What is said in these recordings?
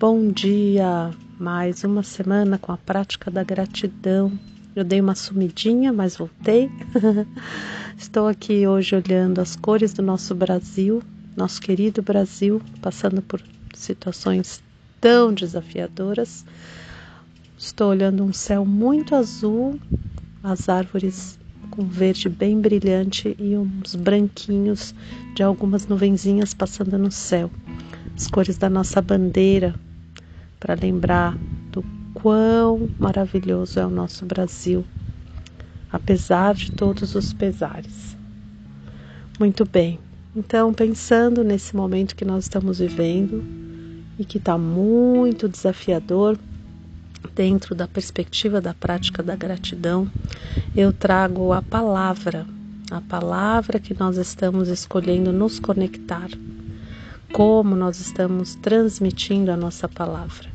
Bom dia! Mais uma semana com a prática da gratidão. Eu dei uma sumidinha, mas voltei. Estou aqui hoje olhando as cores do nosso Brasil, nosso querido Brasil, passando por situações tão desafiadoras. Estou olhando um céu muito azul, as árvores com verde bem brilhante e uns branquinhos de algumas nuvenzinhas passando no céu. As cores da nossa bandeira, para lembrar do quão maravilhoso é o nosso Brasil, apesar de todos os pesares. Muito bem, então pensando nesse momento que nós estamos vivendo e que está muito desafiador, dentro da perspectiva da prática da gratidão, eu trago a palavra, a palavra que nós estamos escolhendo nos conectar, como nós estamos transmitindo a nossa palavra.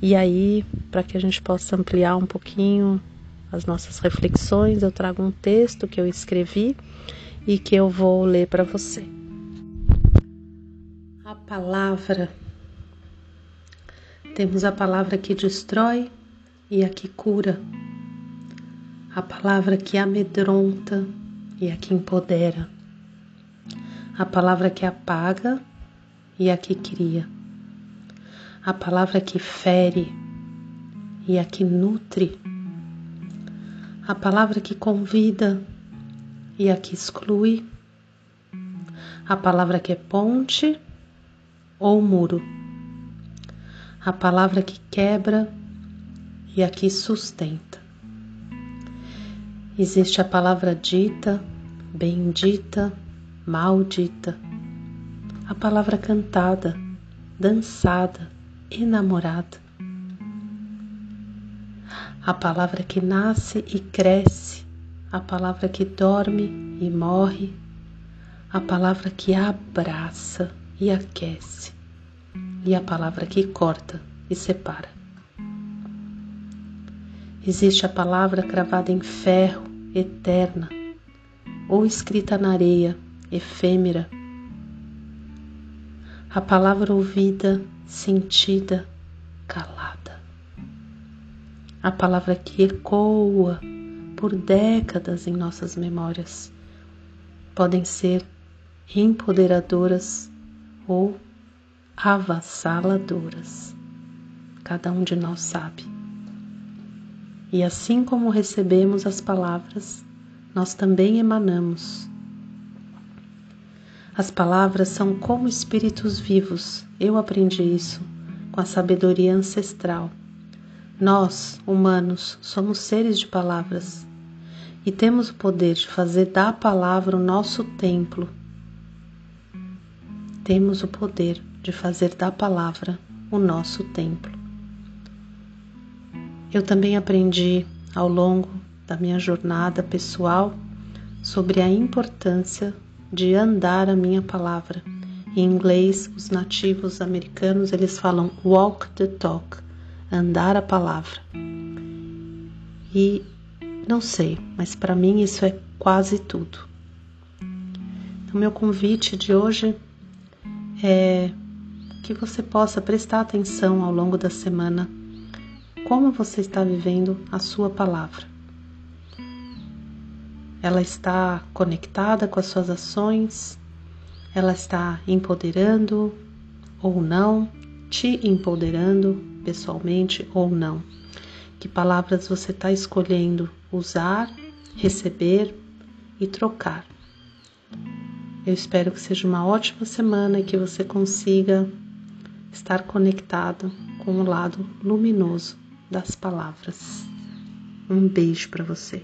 E aí, para que a gente possa ampliar um pouquinho as nossas reflexões, eu trago um texto que eu escrevi e que eu vou ler para você. A palavra temos a palavra que destrói e a que cura, a palavra que amedronta e a que empodera, a palavra que apaga e a que cria, a palavra que fere e a que nutre, a palavra que convida e a que exclui, a palavra que é ponte ou muro. A palavra que quebra e a que sustenta. Existe a palavra dita, bendita, maldita, a palavra cantada, dançada, enamorada, a palavra que nasce e cresce, a palavra que dorme e morre, a palavra que abraça e aquece. E a palavra que corta e separa. Existe a palavra cravada em ferro, eterna, ou escrita na areia, efêmera. A palavra ouvida, sentida, calada. A palavra que ecoa por décadas em nossas memórias. Podem ser empoderadoras ou avassaladoras. Cada um de nós sabe. E assim como recebemos as palavras, nós também emanamos. As palavras são como espíritos vivos. Eu aprendi isso com a sabedoria ancestral. Nós, humanos, somos seres de palavras e temos o poder de fazer da palavra o nosso templo. Temos o poder de fazer da palavra o nosso templo. Eu também aprendi ao longo da minha jornada pessoal sobre a importância de andar a minha palavra. Em inglês, os nativos americanos eles falam walk the talk, andar a palavra. E não sei, mas para mim isso é quase tudo. Então, meu convite de hoje é que você possa prestar atenção ao longo da semana como você está vivendo a sua palavra. Ela está conectada com as suas ações, ela está empoderando ou não, te empoderando pessoalmente ou não. Que palavras você está escolhendo usar, receber e trocar. Eu espero que seja uma ótima semana e que você consiga estar conectado com o lado luminoso das palavras. Um beijo para você.